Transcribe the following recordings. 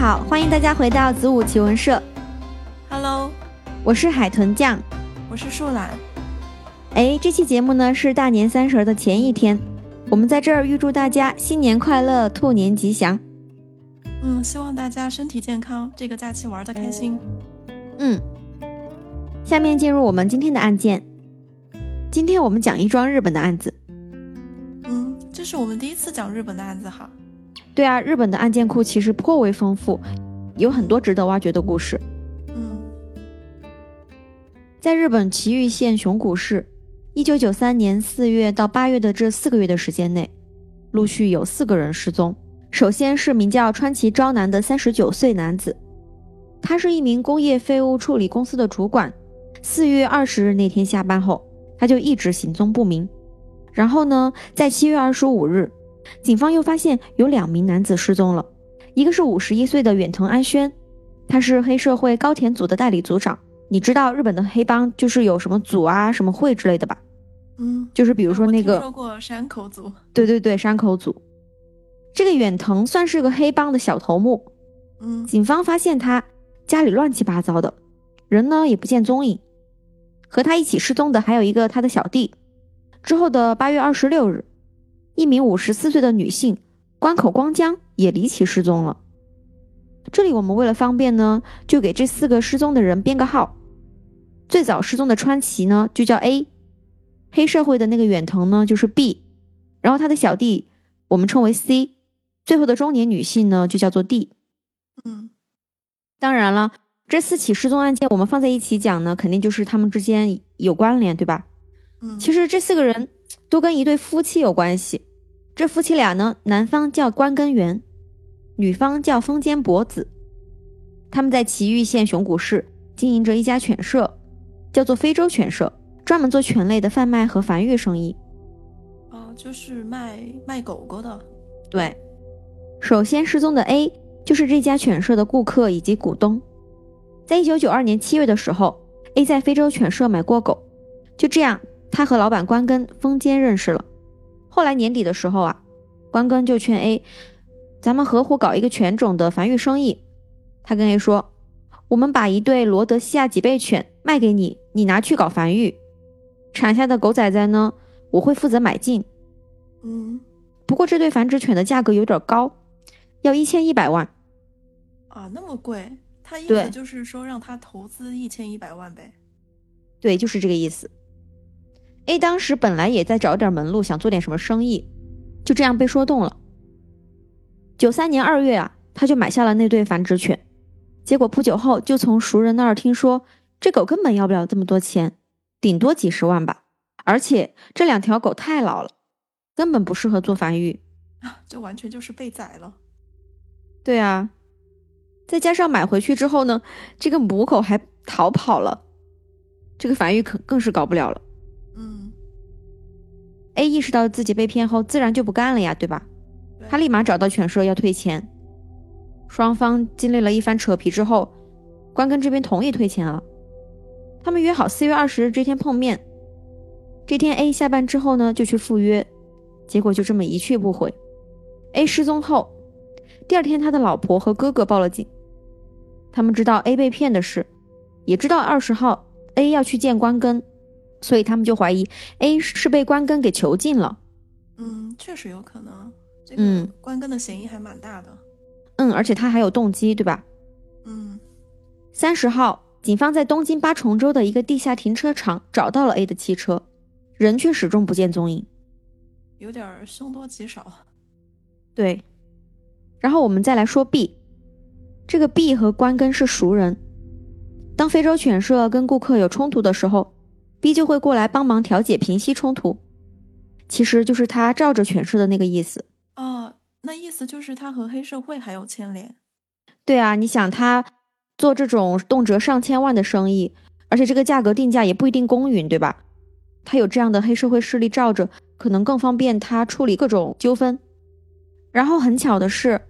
好，欢迎大家回到子午奇闻社。Hello，我是海豚酱。我是树懒。哎，这期节目呢是大年三十的前一天，我们在这儿预祝大家新年快乐，兔年吉祥。嗯，希望大家身体健康，这个假期玩的开心。嗯，下面进入我们今天的案件。今天我们讲一桩日本的案子。嗯，这是我们第一次讲日本的案子哈。对啊，日本的案件库其实颇为丰富，有很多值得挖掘的故事。嗯在日本崎玉县熊谷市，一九九三年四月到八月的这四个月的时间内，陆续有四个人失踪。首先是名叫川崎昭男的三十九岁男子，他是一名工业废物处理公司的主管。四月二十日那天下班后，他就一直行踪不明。然后呢，在七月二十五日，警方又发现有两名男子失踪了，一个是五十一岁的远藤安宣，他是黑社会高田组的代理组长。你知道日本的黑帮就是有什么组啊、什么会之类的吧？嗯，就是比如说那个听说，过山口组。对对对，山口组。这个远藤算是个黑帮的小头目，嗯警方发现他家里乱七八糟的，人呢也不见踪影。和他一起失踪的还有一个他的小弟。之后的八月二十六日，一名五十四岁的女性关口光江也离奇失踪了。这里我们为了方便呢，就给这四个失踪的人编个号。最早失踪的川崎呢就叫 A，黑社会的那个远藤呢就是 B，然后他的小弟我们称为 C，最后的中年女性呢就叫做 D。嗯当然了，这四起失踪案件我们放在一起讲呢，肯定就是他们之间有关联，对吧？嗯，其实这四个人都跟一对夫妻有关系。这夫妻俩呢，男方叫关根源，女方叫风间博子。他们在崎玉县熊谷市经营着一家犬舍，叫做非洲犬舍，专门做犬类的贩卖和繁育生意。哦，就是卖卖狗狗的。对，首先失踪的 A 就是这家犬舍的顾客以及股东。在一九九二年七月的时候，A 在非洲犬舍买过狗，就这样，他和老板关根风间认识了。后来年底的时候啊，关根就劝 A，咱们合伙搞一个犬种的繁育生意。他跟 A 说，我们把一对罗德西亚脊背犬卖给你，你拿去搞繁育，产下的狗崽崽呢，我会负责买进。嗯不过这对繁殖犬的价格有点高，要一千一百万。啊，那么贵。他意思就是说让他投资一千一百万呗。对，就是这个意思。A 当时本来也在找点门路，想做点什么生意，就这样被说动了。九三年二月啊，他就买下了那对繁殖犬，结果不久后就从熟人那儿听说，这狗根本要不了这么多钱，顶多几十万吧。而且这两条狗太老了，根本不适合做繁育。啊，这完全就是被宰了。对啊，再加上买回去之后呢，这个母狗还逃跑了，这个繁育可更是搞不了了。嗯，A 意识到自己被骗后，自然就不干了呀，对吧？对他立马找到犬舍要退钱，双方经历了一番扯皮之后，关根这边同意退钱了。他们约好四月二十日这天碰面。这天 A 下班之后呢，就去赴约，结果就这么一去不回。A 失踪后，第二天他的老婆和哥哥报了警。他们知道 A 被骗的事，也知道二十号 A 要去见关根，所以他们就怀疑 A 是被关根给囚禁了。嗯，确实有可能。这嗯个关根的嫌疑还蛮大的。嗯，而且他还有动机，对吧？嗯三十号，警方在东京八重洲的一个地下停车场找到了 A 的汽车，人却始终不见踪影。有点儿凶多吉少。对，然后我们再来说 B，这个 B 和关根是熟人。当非洲犬舍跟顾客有冲突的时候，B 就会过来帮忙调解、平息冲突，其实就是他照着诠释的那个意思。哦，那意思就是他和黑社会还有牵连。对啊，你想他做这种动辄上千万的生意，而且这个价格定价也不一定公允，对吧？他有这样的黑社会势力罩着，可能更方便他处理各种纠纷。然后很巧的是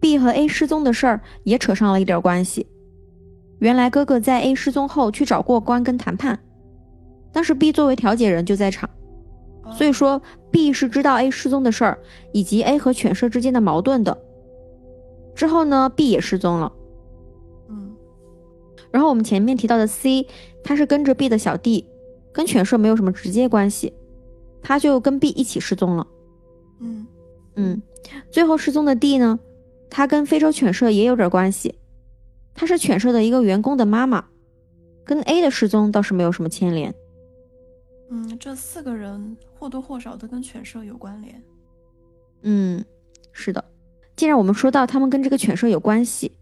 ，B 和 A 失踪的事儿也扯上了一点关系。原来哥哥在 A 失踪后去找过关跟谈判，当时 B 作为调解人就在场，哦所以说 B 是知道 A 失踪的事儿以及 A 和犬舍之间的矛盾的。之后呢，B 也失踪了。嗯然后我们前面提到的 C，他是跟着 B 的小弟，跟犬舍没有什么直接关系，他就跟 B 一起失踪了。嗯嗯，最后失踪的 D 呢，他跟非洲犬舍也有点关系，他是犬舍的一个员工的妈妈，跟 A 的失踪倒是没有什么牵连。嗯，这四个人或多或少都跟犬舍有关联。嗯，是的。既然我们说到他们跟这个犬舍有关系，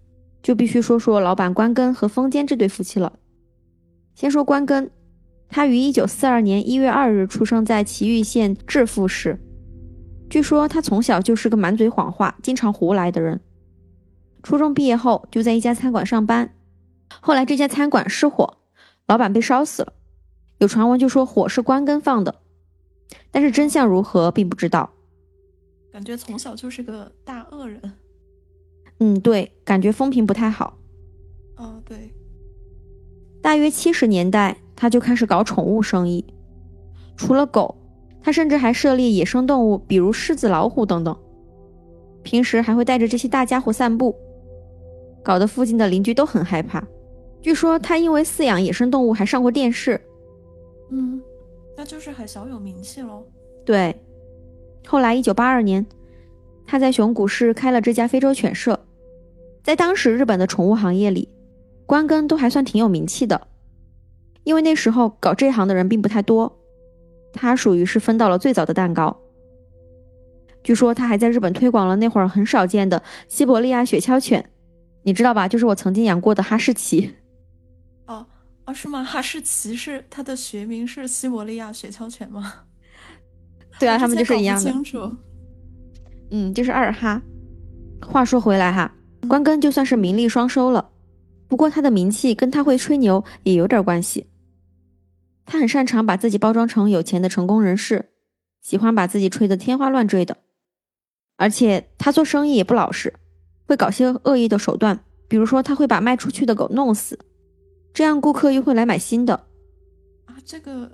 就必须说说老板关根和风间这对夫妻了。先说关根，他于一九四二年一月二日出生在崎玉县致富市。据说他从小就是个满嘴谎话、经常胡来的人。初中毕业后就在一家餐馆上班，后来这家餐馆失火，老板被烧死了。有传闻就说火是关根放的，但是真相如何并不知道。感觉从小就是个大恶人。嗯，对，感觉风评不太好。哦，对，大约七十年代，他就开始搞宠物生意。除了狗，他甚至还设立野生动物，比如狮子、老虎等等。平时还会带着这些大家伙散步，搞得附近的邻居都很害怕。据说他因为饲养野生动物还上过电视。嗯，那就是很小有名气喽。对，后来一九八二年，他在熊谷市开了这家非洲犬舍。在当时日本的宠物行业里，关根都还算挺有名气的，因为那时候搞这行的人并不太多，他属于是分到了最早的蛋糕。据说他还在日本推广了那会儿很少见的西伯利亚雪橇犬，你知道吧？就是我曾经养过的哈士奇。哦哦，是吗？哈士奇是它的学名是西伯利亚雪橇犬吗？对啊，我他们就是一样的。清楚。嗯，就是二哈。话说回来哈，关根就算是名利双收了，不过他的名气跟他会吹牛也有点关系。他很擅长把自己包装成有钱的成功人士，喜欢把自己吹得天花乱坠的。而且他做生意也不老实，会搞些恶意的手段，比如说他会把卖出去的狗弄死，这样顾客又会来买新的。啊，这个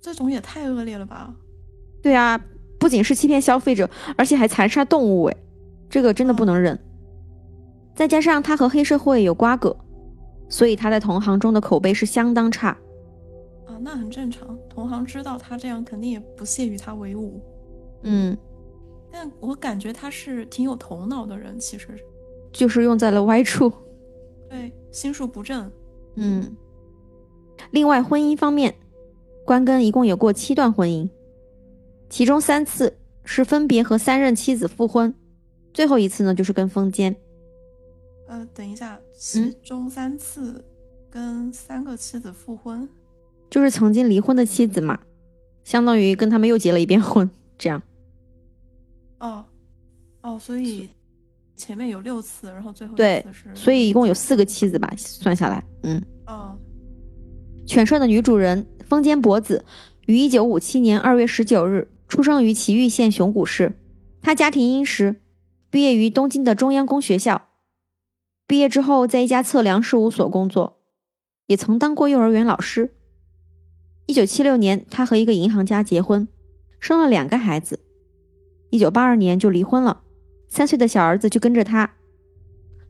这种也太恶劣了吧！对啊，不仅是欺骗消费者，而且还残杀动物，哎，这个真的不能忍。再加上他和黑社会有瓜葛，所以他在同行中的口碑是相当差。啊，那很正常，同行知道他这样，肯定也不屑与他为伍。嗯，但我感觉他是挺有头脑的人，其实就是用在了歪处。对心术不正。嗯，另外婚姻方面，关根一共有过七段婚姻，其中三次是分别和三任妻子复婚，最后一次呢就是跟风间。呃，等一下，其中三次跟三个妻子复婚，就是曾经离婚的妻子嘛，相当于跟他们又结了一遍婚，这样。哦哦，所以前面有六次，然后最后对，所以一共有四个妻子吧，算下来，嗯。哦犬舍的女主人风间博子，于一九五七年二月十九日出生于崎玉县熊谷市。她家庭殷实，毕业于东京的中央工学校。毕业之后，在一家测量事务所工作，也曾当过幼儿园老师。一九七六年，她和一个银行家结婚，生了两个孩子。一九八二年就离婚了，三岁的小儿子就跟着他。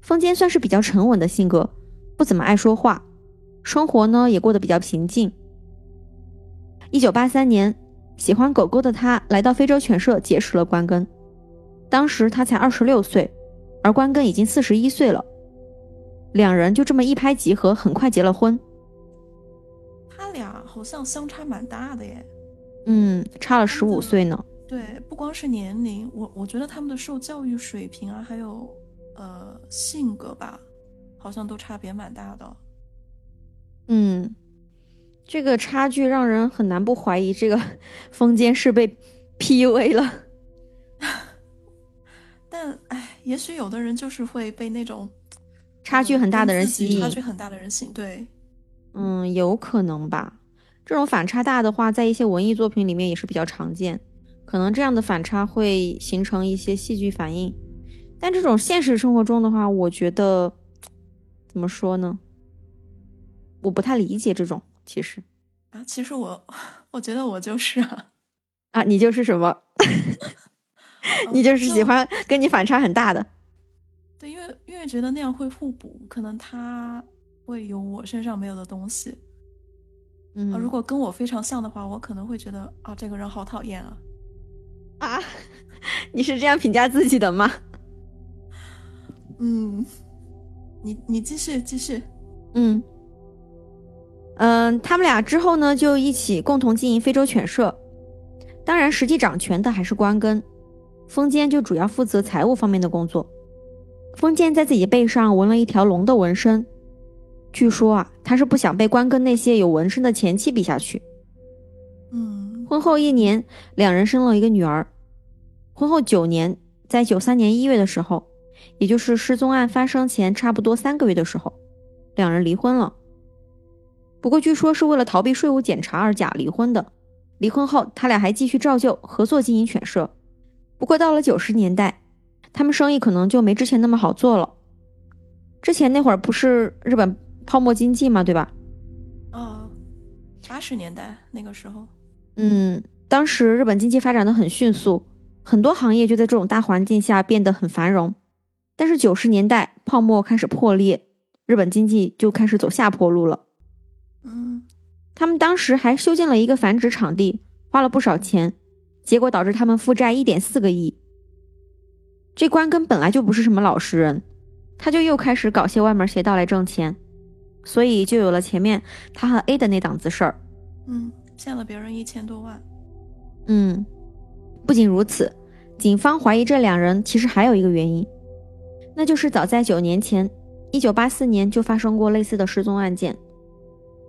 风间算是比较沉稳的性格，不怎么爱说话。生活呢也过得比较平静。一九八三年，喜欢狗狗的他来到非洲犬舍结识了关根，当时他才二十六岁，而关根已经四十一岁了。两人就这么一拍即合，很快结了婚。他俩好像相差蛮大的耶。嗯，差了十五岁呢。对，不光是年龄，我我觉得他们的受教育水平啊，还有呃性格吧，好像都差别蛮大的。嗯，这个差距让人很难不怀疑这个 风间是被 PUA 了。但哎，也许有的人就是会被那种差距很大的人吸引差距很大的人吸引。对，嗯，有可能吧。这种反差大的话，在一些文艺作品里面也是比较常见，可能这样的反差会形成一些戏剧反应。但这种现实生活中的话，我觉得怎么说呢？我不太理解这种。其实啊，其实我我觉得我就是啊，啊，你就是什么？你就是喜欢跟你反差很大的。对，因为因为觉得那样会互补，可能他会有我身上没有的东西。嗯，如果跟我非常像的话，我可能会觉得啊，这个人好讨厌啊。啊，你是这样评价自己的吗？嗯，你你继续继续。嗯嗯，他们俩之后呢，就一起共同经营非洲犬舍。当然，实际掌权的还是关根，风间就主要负责财务方面的工作。风间在自己背上纹了一条龙的纹身，据说啊，他是不想被关根那些有纹身的前妻比下去。嗯，婚后一年，两人生了一个女儿。婚后九年，在九三年一月的时候，也就是失踪案发生前差不多三个月的时候，两人离婚了。不过据说是为了逃避税务检查而假离婚的。离婚后，他俩还继续照旧合作经营犬舍。不过到了九十年代，他们生意可能就没之前那么好做了。之前那会儿不是日本泡沫经济嘛，对吧？哦，八十年代那个时候，嗯，当时日本经济发展的很迅速，很多行业就在这种大环境下变得很繁荣。但是九十年代泡沫开始破裂，日本经济就开始走下坡路了。嗯。他们当时还修建了一个繁殖场地，花了不少钱，结果导致他们负债一点四个亿。这关根本来就不是什么老实人，他就又开始搞些歪门邪道来挣钱，所以就有了前面他和 A 的那档子事儿。嗯，欠了别人一千多万。嗯，不仅如此，警方怀疑这两人其实还有一个原因，那就是早在九年前，一九八四年就发生过类似的失踪案件。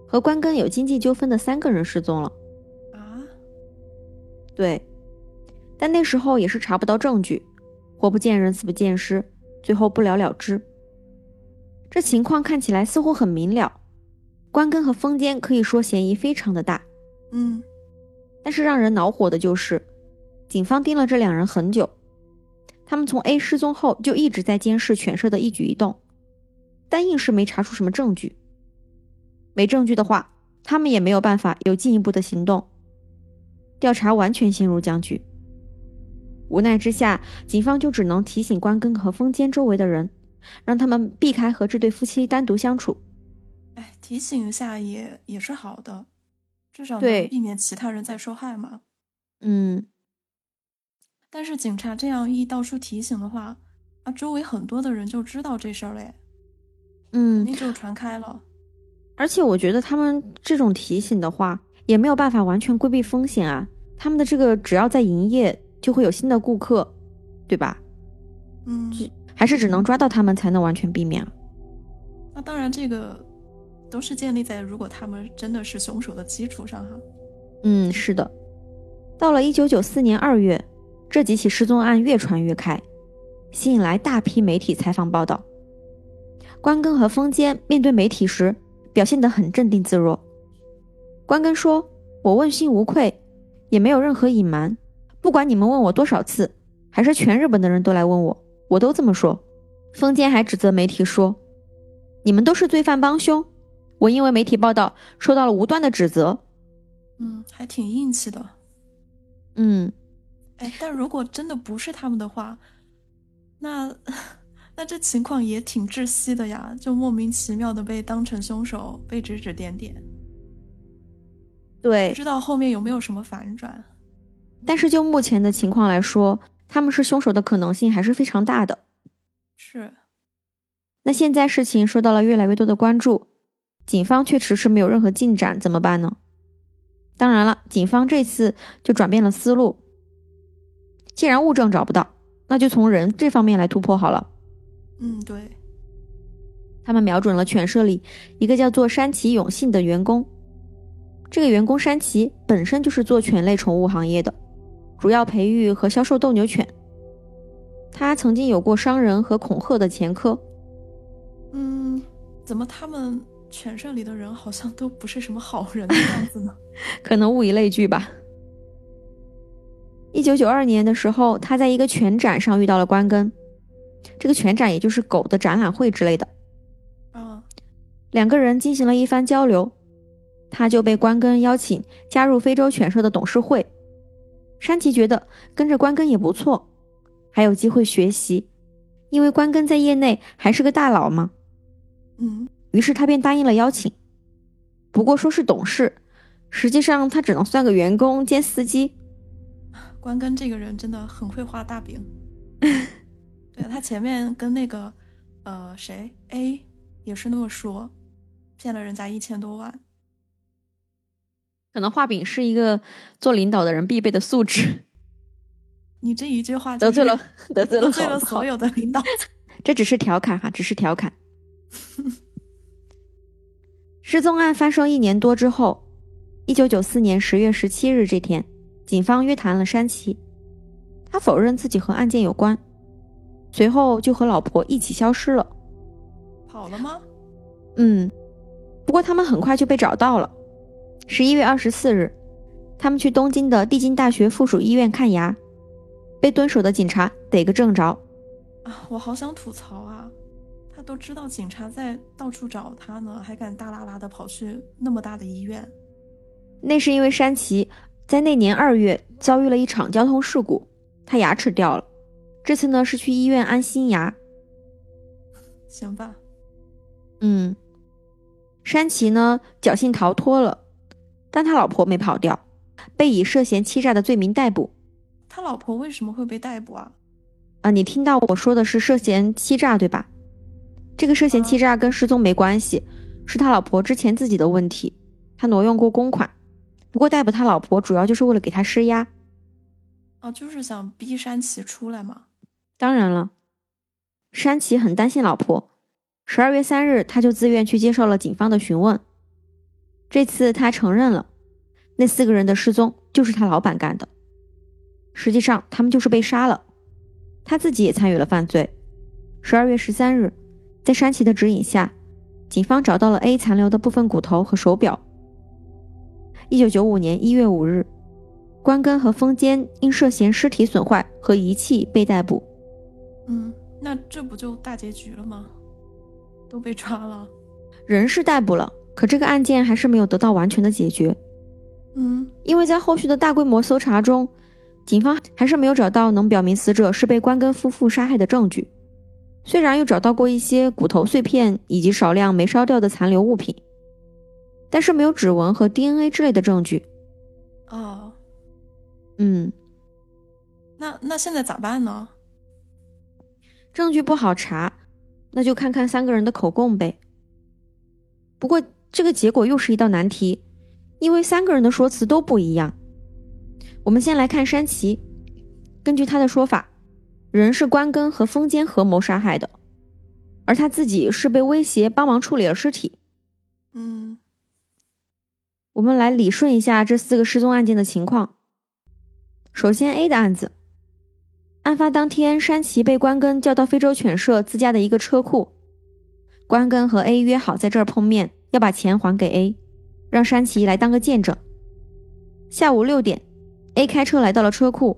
和关根有经济纠纷的三个人失踪了，啊，对，但那时候也是查不到证据，活不见人，死不见尸，最后不了了之。这情况看起来似乎很明了，关根和风间可以说嫌疑非常的大，嗯，但是让人恼火的就是，警方盯了这两人很久，他们从 A 失踪后就一直在监视犬舍的一举一动，但硬是没查出什么证据。没证据的话，他们也没有办法有进一步的行动，调查完全陷入僵局。无奈之下，警方就只能提醒关根和风间周围的人，让他们避开和这对夫妻单独相处。哎，提醒一下也也是好的，至少能避免其他人再受害嘛。嗯。但是警察这样一到处提醒的话，啊，周围很多的人就知道这事儿了，嗯，肯定就传开了。而且我觉得他们这种提醒的话，也没有办法完全规避风险啊。他们的这个只要在营业，就会有新的顾客，对吧？嗯，还是只能抓到他们才能完全避免。那当然，这个都是建立在如果他们真的是凶手的基础上哈。嗯，是的。到了一九九四年二月，这几起失踪案越传越开，吸引来大批媒体采访报道。关根和风间面对媒体时。表现得很镇定自若。关根说：“我问心无愧，也没有任何隐瞒。不管你们问我多少次，还是全日本的人都来问我，我都这么说。”风间还指责媒体说：“你们都是罪犯帮凶。”我因为媒体报道受到了无端的指责。嗯，还挺硬气的。嗯，哎，但如果真的不是他们的话，那…… 那这情况也挺窒息的呀，就莫名其妙的被当成凶手，被指指点点。对，不知道后面有没有什么反转。但是就目前的情况来说，他们是凶手的可能性还是非常大的。是。那现在事情受到了越来越多的关注，警方却迟迟没有任何进展，怎么办呢？当然了，警方这次就转变了思路。既然物证找不到，那就从人这方面来突破好了。嗯，对，他们瞄准了犬舍里一个叫做山崎永信的员工。这个员工山崎本身就是做犬类宠物行业的，主要培育和销售斗牛犬。他曾经有过伤人和恐吓的前科。嗯，怎么他们犬舍里的人好像都不是什么好人的样子呢？可能物以类聚吧。一九九二年的时候，他在一个犬展上遇到了关根。这个犬展也就是狗的展览会之类的，啊，两个人进行了一番交流，他就被关根邀请加入非洲犬舍的董事会。山崎觉得跟着关根也不错，还有机会学习，因为关根在业内还是个大佬嘛。嗯，于是他便答应了邀请。不过说是董事，实际上他只能算个员工兼司机。关根这个人真的很会画大饼。对他前面跟那个呃谁 A 也是那么说，骗了人家一千多万。可能画饼是一个做领导的人必备的素质。你这一句话得罪了，得罪了，得罪了所有的领导。这只是调侃哈，只是调侃。失踪案发生一年多之后，一九九四年十月十七日这天，警方约谈了山崎，他否认自己和案件有关，随后就和老婆一起消失了。跑了吗？嗯，不过他们很快就被找到了。十一月二十四日，他们去东京的帝京大学附属医院看牙。被蹲守的警察逮个正着，啊！我好想吐槽啊！他都知道警察在到处找他呢，还敢大拉拉的跑去那么大的医院。那是因为山崎在那年二月遭遇了一场交通事故，他牙齿掉了。这次呢是去医院安新牙。行吧。嗯，山崎呢侥幸逃脱了，但他老婆没跑掉，被以涉嫌欺诈的罪名逮捕。他老婆为什么会被逮捕啊？啊，你听到我说的是涉嫌欺诈对吧？这个涉嫌欺诈跟失踪没关系，是他老婆之前自己的问题，他挪用过公款。不过逮捕他老婆主要就是为了给他施压。哦，就是想逼山崎出来嘛。当然了，山崎很担心老婆。十二月三日，他就自愿去接受了警方的询问。这次他承认了，那四个人的失踪就是他老板干的。实际上，他们就是被杀了，他自己也参与了犯罪。十二月十三日，在山崎的指引下，警方找到了 A 残留的部分骨头和手表。一九九五年一月五日，关根和丰间因涉嫌尸体损坏和遗弃被逮捕。嗯，那这不就大结局了吗？都被抓了，人是逮捕了，可这个案件还是没有得到完全的解决。嗯，因为在后续的大规模搜查中。警方还是没有找到能表明死者是被关根夫妇杀害的证据，虽然又找到过一些骨头碎片以及少量没烧掉的残留物品，但是没有指纹和 DNA 之类的证据。哦，嗯，那那现在咋办呢？证据不好查，那就看看三个人的口供呗。不过这个结果又是一道难题，因为三个人的说辞都不一样。我们先来看山崎，根据他的说法，人是关根和风间合谋杀害的，而他自己是被威胁帮忙处理了尸体。嗯，我们来理顺一下这四个失踪案件的情况。首先，A 的案子，案发当天，山崎被关根叫到非洲犬舍自家的一个车库，关根和 A 约好在这儿碰面，要把钱还给 A，让山崎来当个见证。下午六点。A 开车来到了车库，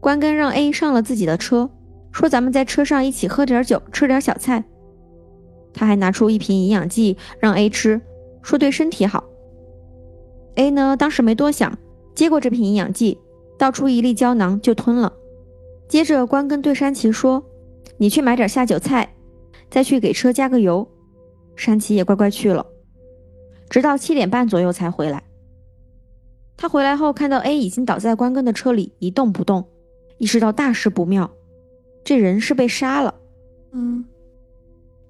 关根让 A 上了自己的车，说：“咱们在车上一起喝点酒，吃点小菜。”他还拿出一瓶营养剂让 A 吃，说对身体好。A 呢，当时没多想，接过这瓶营养剂，倒出一粒胶囊就吞了。接着，关根对山崎说：“你去买点下酒菜，再去给车加个油。”山崎也乖乖去了，直到七点半左右才回来。他回来后看到 A 已经倒在关根的车里一动不动，意识到大事不妙，这人是被杀了。嗯，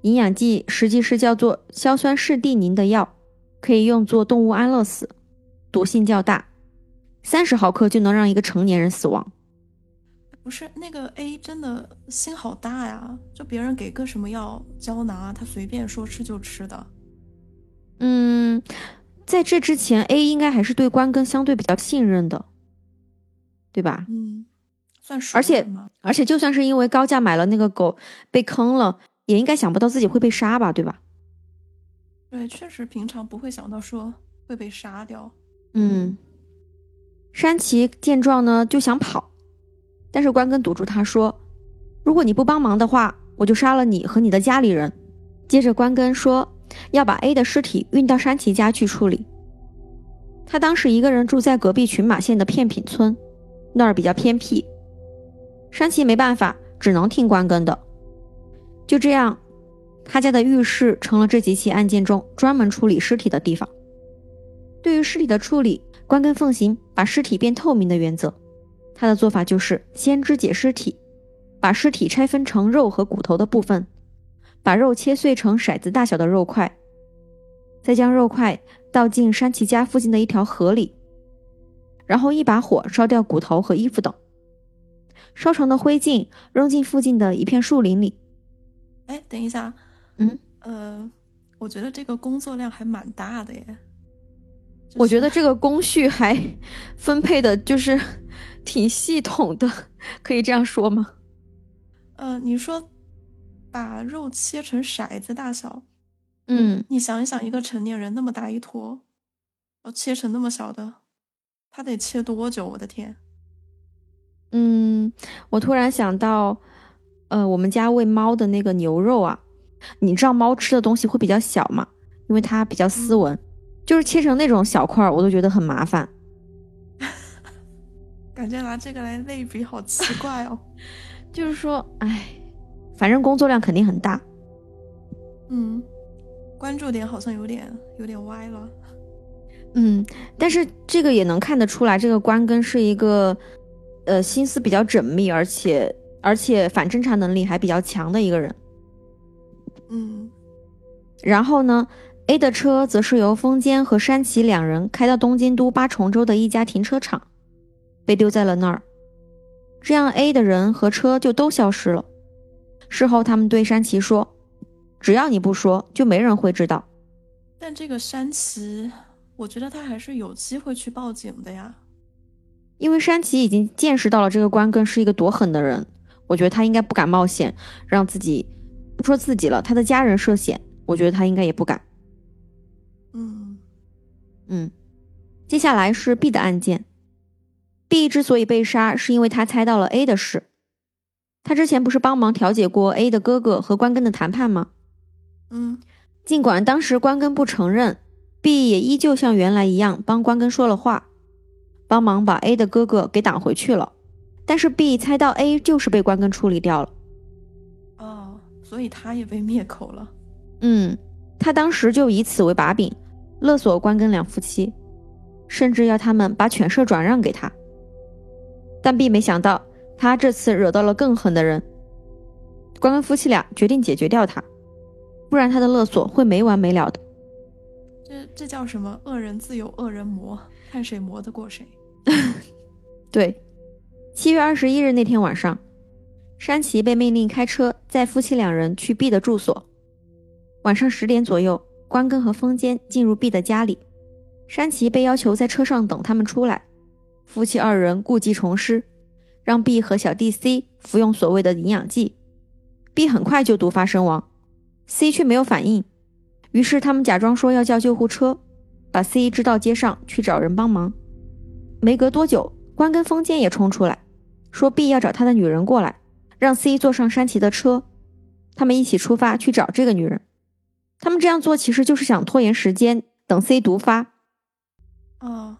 营养剂实际是叫做硝酸士地宁的药，可以用作动物安乐死，毒性较大，三十毫克就能让一个成年人死亡。不是那个 A 真的心好大呀，就别人给个什么药胶囊，他随便说吃就吃的。嗯。在这之前，A 应该还是对关根相对比较信任的，对吧？嗯，而且，而且，就算是因为高价买了那个狗被坑了，也应该想不到自己会被杀吧，对吧？对，确实平常不会想到说会被杀掉。嗯，山崎见状呢就想跑，但是关根堵住他说：“如果你不帮忙的话，我就杀了你和你的家里人。”接着关根说。要把 A 的尸体运到山崎家去处理。他当时一个人住在隔壁群马县的片品村，那儿比较偏僻。山崎没办法，只能听关根的，就这样，他家的浴室成了这几起案件中专门处理尸体的地方。对于尸体的处理，关根奉行把尸体变透明的原则。他的做法就是先肢解尸体，把尸体拆分成肉和骨头的部分，把肉切碎成骰子大小的肉块，再将肉块倒进山崎家附近的一条河里，然后一把火烧掉骨头和衣服等，烧成的灰烬扔进附近的一片树林里。哎，等一下，嗯，呃，我觉得这个工作量还蛮大的耶。我觉得这个工序还分配的就是 挺系统的，可以这样说吗？呃，你说把肉切成骰子大小，嗯，你想一想，一个成年人那么大一坨，要切成那么小的，他得切多久？我的天！嗯，我突然想到，呃，我们家喂猫的那个牛肉啊，你知道猫吃的东西会比较小嘛，因为它比较斯文。就是切成那种小块儿，我都觉得很麻烦。感觉拿这个来类比好奇怪哦。就是说，哎，反正工作量肯定很大。嗯，关注点好像有点有点歪了。嗯，但是这个也能看得出来，这个关根是一个呃心思比较缜密，而且而且反侦查能力还比较强的一个人。嗯，然后呢？A 的车则是由风间和山崎两人开到东京都八重洲的一家停车场，被丢在了那儿。这样，A 的人和车就都消失了。事后，他们对山崎说：“只要你不说，就没人会知道。”但这个山崎，我觉得他还是有机会去报警的呀。因为山崎已经见识到了这个关根是一个多狠的人，我觉得他应该不敢冒险，让自己不说自己了，他的家人涉险，我觉得他应该也不敢。嗯嗯，接下来是 B 的案件。B 之所以被杀，是因为他猜到了 A 的事。他之前不是帮忙调解过 A 的哥哥和关根的谈判吗？嗯，尽管当时关根不承认，B 也依旧像原来一样帮关根说了话，帮忙把 A 的哥哥给挡回去了。但是 B 猜到 A 就是被关根处理掉了。哦，所以他也被灭口了。嗯。他当时就以此为把柄，勒索关根两夫妻，甚至要他们把犬舍转让给他。但 B 没想到，他这次惹到了更狠的人。关根夫妻俩决定解决掉他，不然他的勒索会没完没了的。这这叫什么？恶人自有恶人磨，看谁磨得过谁。对，七月二十一日那天晚上，山崎被命令开车载夫妻两人去 B 的住所。晚上十点左右，关根和风间进入 B 的家里，山崎被要求在车上等他们出来。夫妻二人故技重施，让 B 和小弟 C 服用所谓的营养剂，B 很快就毒发身亡，C 却没有反应。于是他们假装说要叫救护车，把 C 支到街上去找人帮忙。没隔多久，关根风间也冲出来，说 B 要找他的女人过来，让 C 坐上山崎的车，他们一起出发去找这个女人。他们这样做其实就是想拖延时间，等 C 毒发。哦，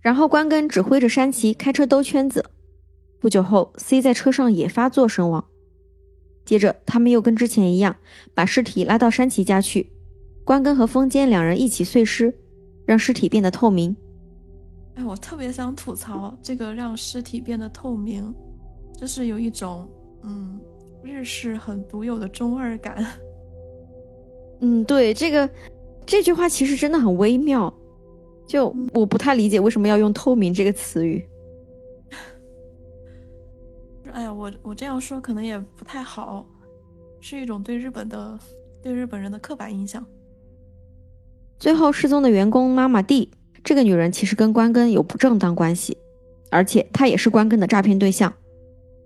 然后关根指挥着山崎开车兜圈子。不久后，C 在车上也发作身亡。接着，他们又跟之前一样，把尸体拉到山崎家去。关根和风间两人一起碎尸，让尸体变得透明。哎，我特别想吐槽这个让尸体变得透明，就是有一种嗯日式很独有的中二感。嗯，对，这个这句话其实真的很微妙，就我不太理解为什么要用“透明”这个词语。哎呀，我我这样说可能也不太好，是一种对日本的对日本人的刻板印象。最后失踪的员工妈妈 D 这个女人其实跟关根有不正当关系，而且她也是关根的诈骗对象。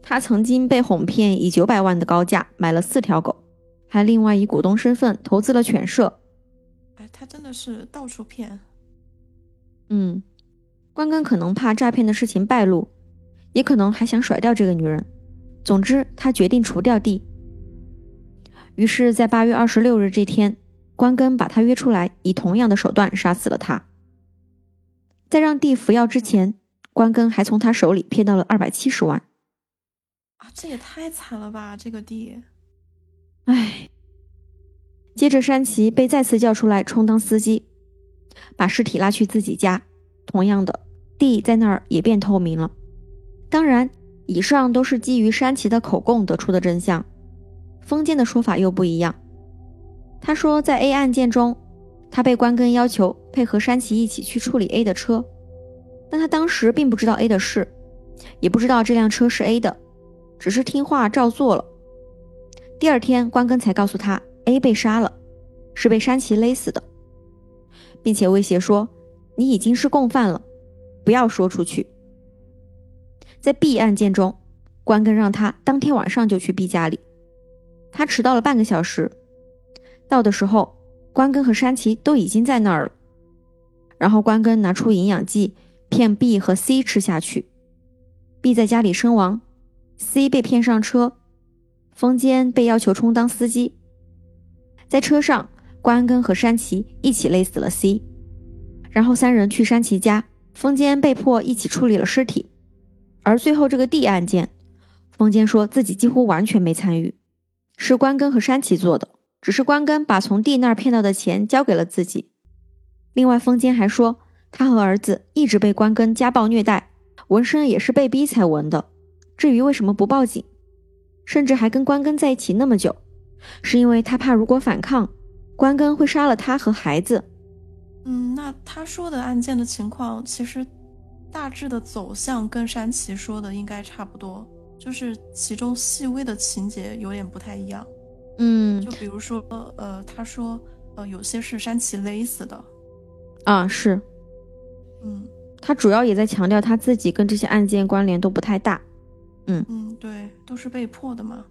她曾经被哄骗以九百万的高价买了四条狗。还另外以股东身份投资了犬舍，哎，他真的是到处骗。嗯，关根可能怕诈骗的事情败露，也可能还想甩掉这个女人。总之，他决定除掉地。于是，在八月二十六日这天，关根把他约出来，以同样的手段杀死了他。在让地服药之前，关根还从他手里骗到了二百七十万。啊，这也太惨了吧！这个地。唉。接着，山崎被再次叫出来充当司机，把尸体拉去自己家。同样的，地在那儿也变透明了。当然，以上都是基于山崎的口供得出的真相。封建的说法又不一样。他说，在 A 案件中，他被关根要求配合山崎一起去处理 A 的车，但他当时并不知道 A 的事，也不知道这辆车是 A 的，只是听话照做了。第二天，关根才告诉他 A 被杀了，是被山崎勒死的，并且威胁说：“你已经是共犯了，不要说出去。”在 B 案件中，关根让他当天晚上就去 B 家里。他迟到了半个小时，到的时候，关根和山崎都已经在那儿了。然后关根拿出营养剂骗 B 和 C 吃下去，B 在家里身亡，C 被骗上车，风间被要求充当司机。在车上，关根和山崎一起勒死了 C，然后三人去山崎家，风间被迫一起处理了尸体。而最后这个 D 案件，风间说自己几乎完全没参与。是关根和山崎做的，只是关根把从弟那儿骗到的钱交给了自己。另外，风间还说，他和儿子一直被关根家暴虐待，纹身也是被逼才纹的。至于为什么不报警，甚至还跟关根在一起那么久，是因为他怕如果反抗，关根会杀了他和孩子。嗯，那他说的案件的情况，其实大致的走向跟山崎说的应该差不多。就是其中细微的情节有点不太一样，嗯，就比如说，呃，他说，呃，有些是山崎勒死的，啊，是，嗯，他主要也在强调他自己跟这些案件关联都不太大，嗯。嗯，对，都是被迫的嘛，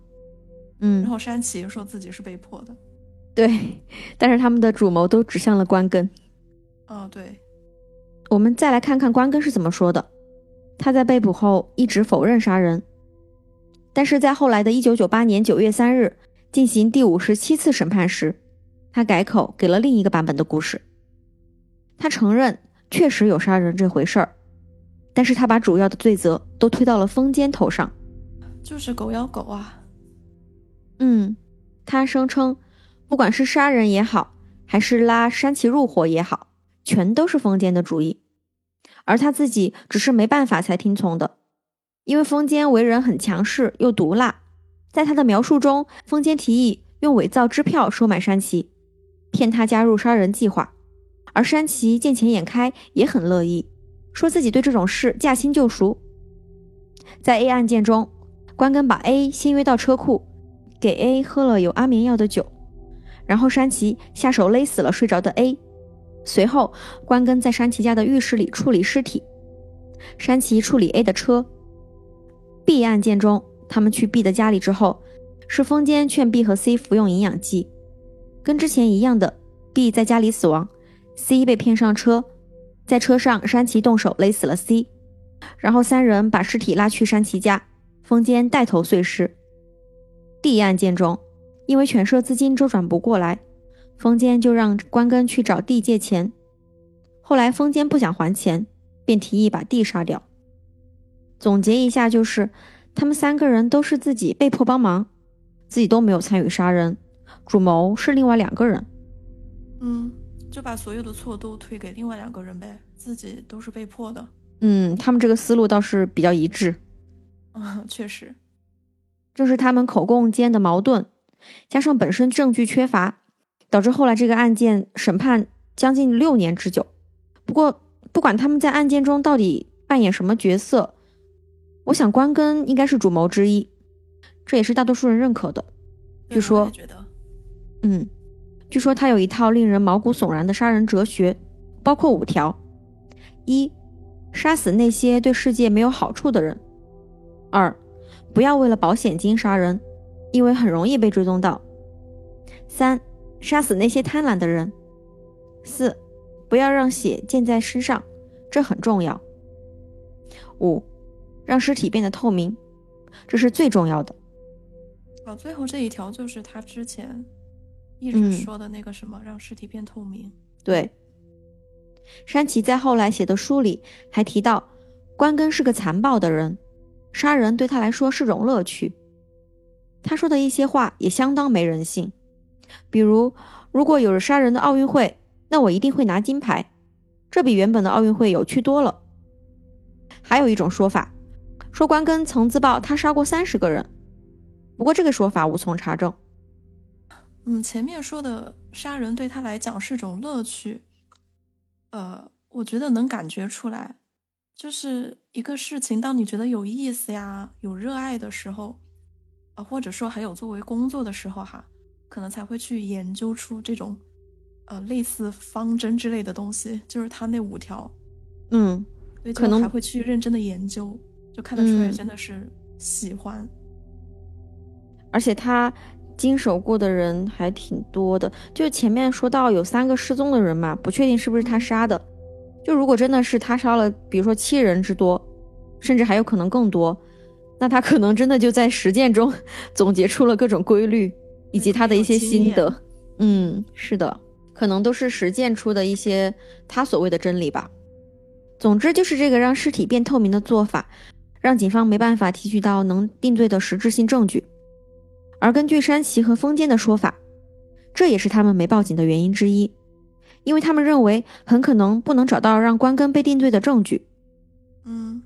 嗯，然后山崎说自己是被迫的，对，但是他们的主谋都指向了关根，哦，对，我们再来看看关根是怎么说的，他在被捕后一直否认杀人。但是在后来的一九九八年九月三日进行第五十七次审判时，他改口给了另一个版本的故事。他承认确实有杀人这回事儿，但是他把主要的罪责都推到了风间头上，就是狗咬狗啊。嗯，他声称，不管是杀人也好，还是拉山崎入伙也好，全都是风间的主意，而他自己只是没办法才听从的。因为风间为人很强势又毒辣，在他的描述中，风间提议用伪造支票收买山崎，骗他加入杀人计划，而山崎见钱眼开，也很乐意，说自己对这种事驾轻就熟。在 A 案件中，关根把 A 先约到车库，给 A 喝了有安眠药的酒，然后山崎下手勒死了睡着的 A，随后关根在山崎家的浴室里处理尸体，山崎处理 A 的车。B 案件中，他们去 B 的家里之后，是风间劝 B 和 C 服用营养剂，跟之前一样的，B 在家里死亡，C 被骗上车，在车上山崎动手勒死了 C，然后三人把尸体拉去山崎家，风间带头碎尸。D 案件中，因为犬舍资金周转不过来，风间就让关根去找 D 借钱，后来风间不想还钱，便提议把 D 杀掉。总结一下，就是他们三个人都是自己被迫帮忙，自己都没有参与杀人，主谋是另外两个人。嗯，就把所有的错都推给另外两个人呗，自己都是被迫的。嗯，他们这个思路倒是比较一致。嗯，确实，正是他们口供间的矛盾，加上本身证据缺乏，导致后来这个案件审判将近六年之久。不过，不管他们在案件中到底扮演什么角色。我想关根应该是主谋之一，这也是大多数人认可的。据说，嗯，据说他有一套令人毛骨悚然的杀人哲学，包括五条：一、杀死那些对世界没有好处的人；二、不要为了保险金杀人，因为很容易被追踪到；三、杀死那些贪婪的人；四、不要让血溅在身上，这很重要；五。让尸体变得透明，这是最重要的。好，最后这一条就是他之前一直说的那个什么，让尸体变透明。对，山崎在后来写的书里还提到，关根是个残暴的人，杀人对他来说是种乐趣。他说的一些话也相当没人性，比如，如果有杀人的奥运会，那我一定会拿金牌，这比原本的奥运会有趣多了。还有一种说法，说关根曾自曝他杀过三十个人，不过这个说法无从查证。嗯，前面说的杀人对他来讲是种乐趣，呃，我觉得能感觉出来，就是一个事情，当你觉得有意思呀、有热爱的时候，啊，或者说还有作为工作的时候哈，可能才会去研究出这种，呃，类似方针之类的东西，就是他那五条，嗯，对，可能还会去认真的研究，就看得出来嗯真的是喜欢。而且他经手过的人还挺多的，就前面说到有三个失踪的人嘛，不确定是不是他杀的。就如果真的是他杀了，比如说七人之多，甚至还有可能更多，那他可能真的就在实践中总结出了各种规律，以及他的一些心得。嗯，是的，可能都是实践出的一些他所谓的真理吧。总之就是这个让尸体变透明的做法，让警方没办法提取到能定罪的实质性证据。而根据山崎和丰间的说法，这也是他们没报警的原因之一，因为他们认为很可能不能找到让关根被定罪的证据。嗯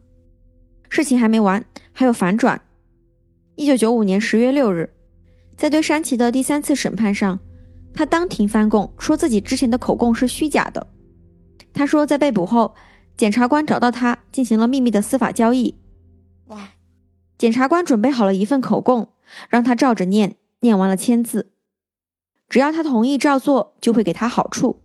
事情还没完，还有反转。一九九五年十月六日，在对山崎的第三次审判上，他当庭翻供，说自己之前的口供是虚假的。他说，在被捕后，检察官找到他进行了秘密的司法交易。哇，检察官准备好了一份口供，让他照着念，念完了签字。只要他同意照做，就会给他好处，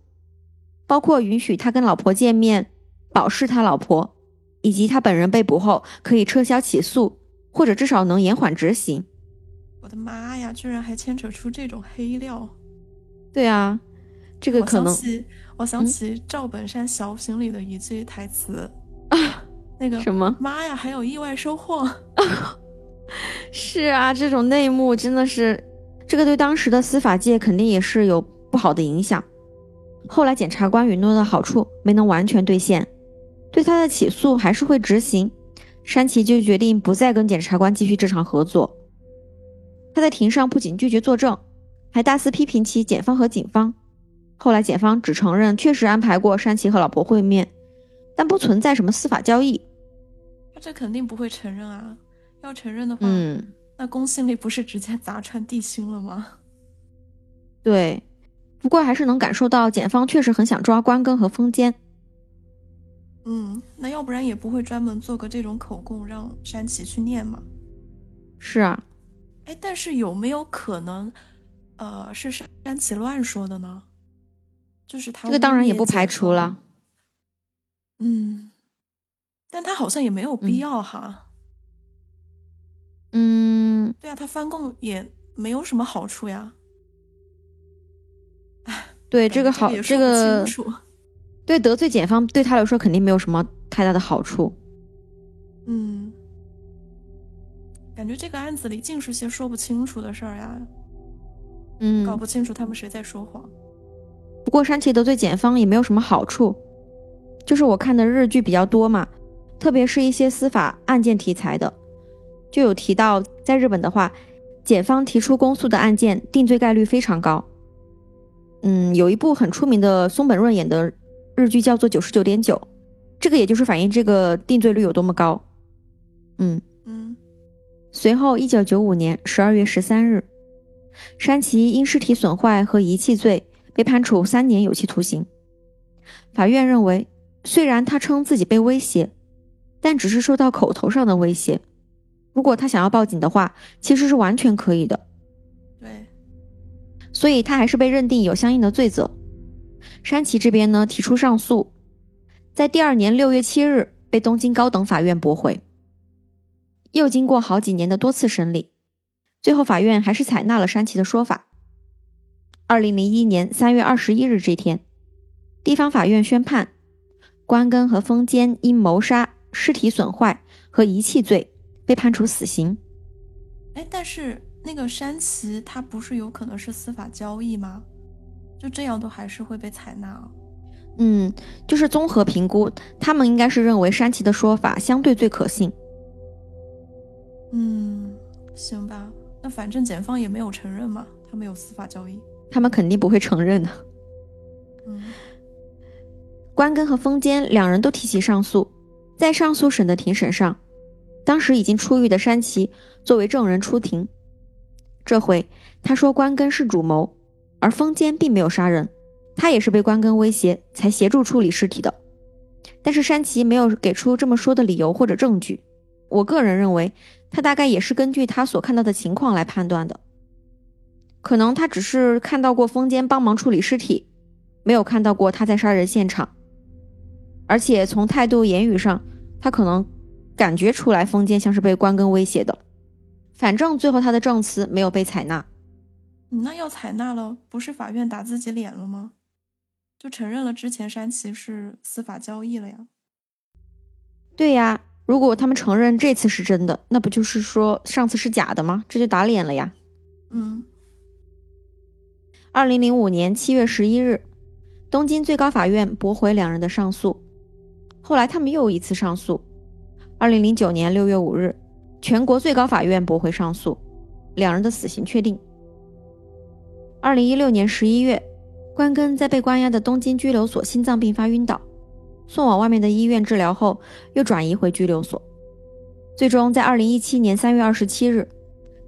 包括允许他跟老婆见面，保释他老婆，以及他本人被捕后可以撤销起诉，或者至少能延缓执行。我的妈呀，居然还牵扯出这种黑料！对啊，这个可能想起，我想嗯起赵本山小品里的一句台词啊，那个什么？妈呀，还有意外收获！是啊，这种内幕真的是，这个对当时的司法界肯定也是有不好的影响。后来检察官允诺的好处没能完全兑现，对他的起诉还是会执行。山崎就决定不再跟检察官继续这场合作。他在庭上不仅拒绝作证，还大肆批评起检方和警方。后来检方只承认确实安排过山崎和老婆会面，但不存在什么司法交易。他这肯定不会承认啊！要承认的话，嗯，那公信力不是直接砸穿地心了吗？对，不过还是能感受到检方确实很想抓关根和丰间。嗯，那要不然也不会专门做个这种口供让山崎去念嘛。是啊，哎，但是有没有可能，呃，是山崎乱说的呢？就是他这个当然也不排除了。嗯，但他好像也没有必要哈。嗯，对啊，他翻供也没有什么好处呀。对，这个好，这个。对得罪检方对他来说肯定没有什么太大的好处。嗯，感觉这个案子里尽是些说不清楚的事儿呀，嗯，搞不清楚他们谁在说谎。不过山崎得罪检方也没有什么好处，就是我看的日剧比较多嘛，特别是一些司法案件题材的，就有提到，在日本的话，检方提出公诉的案件定罪概率非常高。嗯，有一部很出名的松本润演的日剧叫做《九十九点九》，这个也就是反映这个定罪率有多么高。嗯，嗯随后，一九九五年十二月十三日，山崎因尸体损坏和遗弃罪被判处三年有期徒刑。法院认为，虽然他称自己被威胁，但只是受到口头上的威胁。如果他想要报警的话，其实是完全可以的。对，所以他还是被认定有相应的罪责。山崎这边呢提出上诉，在第二年六月七日被东京高等法院驳回。又经过好几年的多次审理，最后法院还是采纳了山崎的说法。二零零一年三月二十一日这天，地方法院宣判，关根和丰间因谋杀、尸体损坏和遗弃罪被判处死刑。哎，但是那个山崎他不是有可能是司法交易吗？就这样都还是会被采纳啊？嗯，就是综合评估，他们应该是认为山崎的说法相对最可信。嗯，行吧。那那反正检方也没有承认嘛，他们有司法交易，他们肯定不会承认的。嗯关根和风间两人都提起上诉，在上诉审的庭审上，当时已经出狱的山崎作为证人出庭。这回他说关根是主谋，而风间并没有杀人，他也是被关根威胁才协助处理尸体的。但是山崎没有给出这么说的理由或者证据。我个人认为，他大概也是根据他所看到的情况来判断的。可能他只是看到过风间帮忙处理尸体，没有看到过他在杀人现场。而且从态度、言语上，他可能感觉出来风间像是被关根威胁的。反正最后他的证词没有被采纳。那要采纳了，不是法院打自己脸了吗？就承认了之前山崎是司法交易了呀。对呀，如果他们承认这次是真的，那不就是说上次是假的吗？这就打脸了呀。嗯。二零零五年七月十一日，东京最高法院驳回两人的上诉。后来他们又一次上诉。二零零九年六月五日，全国最高法院驳回上诉，两人的死刑确定。二零一六年十一月，关根在被关押的东京拘留所心脏病发晕倒，送往外面的医院治疗后，又转移回拘留所，最终在二零一七年三月二十七日，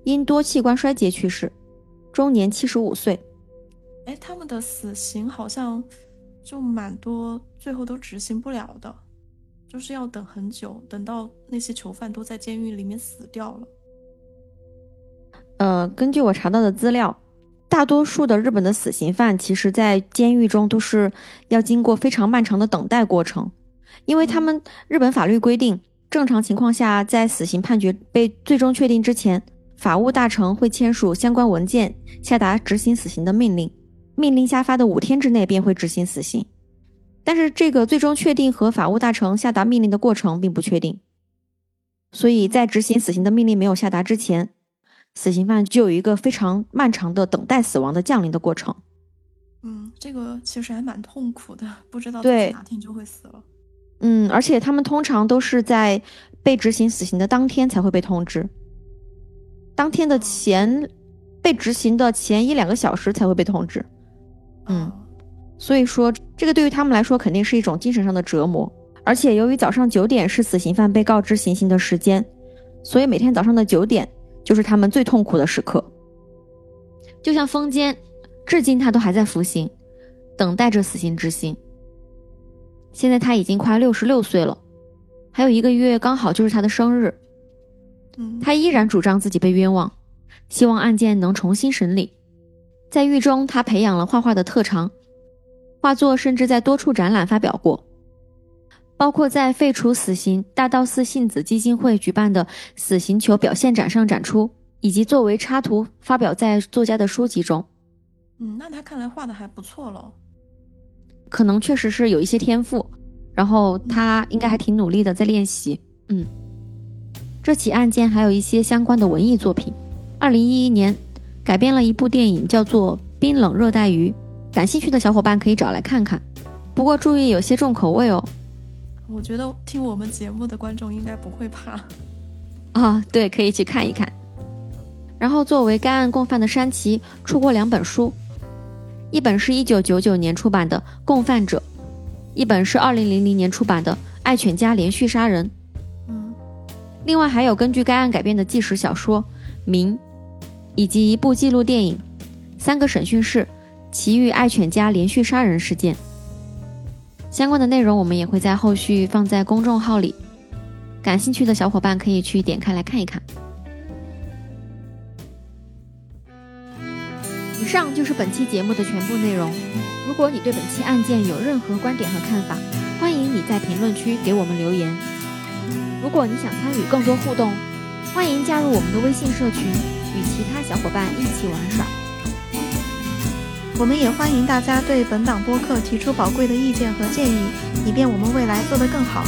因多器官衰竭去世，终年七十五岁。哎，他们的死刑好像就蛮多，最后都执行不了的。就是要等很久，等到那些囚犯都在监狱里面死掉了。呃，根据我查到的资料，大多数的日本的死刑犯，其实在监狱中都是要经过非常漫长的等待过程，因为他们日本法律规定，正常情况下，在死刑判决被最终确定之前，法务大臣会签署相关文件，下达执行死刑的命令，命令下发的五天之内便会执行死刑。但是这个最终确定和法务大臣下达命令的过程并不确定，所以在执行死刑的命令没有下达之前，死刑犯就有一个非常漫长的等待死亡的降临的过程。嗯，这个其实还蛮痛苦的，不知道对哪天就会死了。嗯，而且他们通常都是在被执行死刑的当天才会被通知，当天的前被执行的前一两个小时才会被通知。嗯。所以说，这个对于他们来说肯定是一种精神上的折磨。而且，由于早上九点是死刑犯被告知行刑的时间，所以每天早上的九点就是他们最痛苦的时刻。就像风间，至今他都还在服刑，等待着死刑执行。现在他已经快六十六岁了，还有一个月刚好就是他的生日。嗯，他依然主张自己被冤枉，希望案件能重新审理。在狱中，他培养了画画的特长。画作甚至在多处展览发表过，包括在废除死刑大道寺信子基金会举办的死刑球表现展上展出，以及作为插图发表在作家的书籍中。嗯，那他看来画的还不错了，可能确实是有一些天赋，然后他应该还挺努力的在练习。嗯，这起案件还有一些相关的文艺作品，二零一一年改编了一部电影，叫做《冰冷热带鱼》。感兴趣的小伙伴可以找来看看，不过注意有些重口味哦。我觉得听我们节目的观众应该不会怕。啊，对，可以去看一看。然后，作为该案共犯的山崎出过两本书，一本是一九九九年出版的《共犯者》，一本是二零零零年出版的《爱犬家连续杀人》。嗯，另外还有根据该案改编的纪实小说《名》，以及一部纪录电影《三个审讯室》。奇遇爱犬家连续杀人事件相关的内容，我们也会在后续放在公众号里，感兴趣的小伙伴可以去点开来看一看。以上就是本期节目的全部内容。如果你对本期案件有任何观点和看法，欢迎你在评论区给我们留言。如果你想参与更多互动，欢迎加入我们的微信社群，与其他小伙伴一起玩耍。我们也欢迎大家对本档播客提出宝贵的意见和建议，以便我们未来做得更好。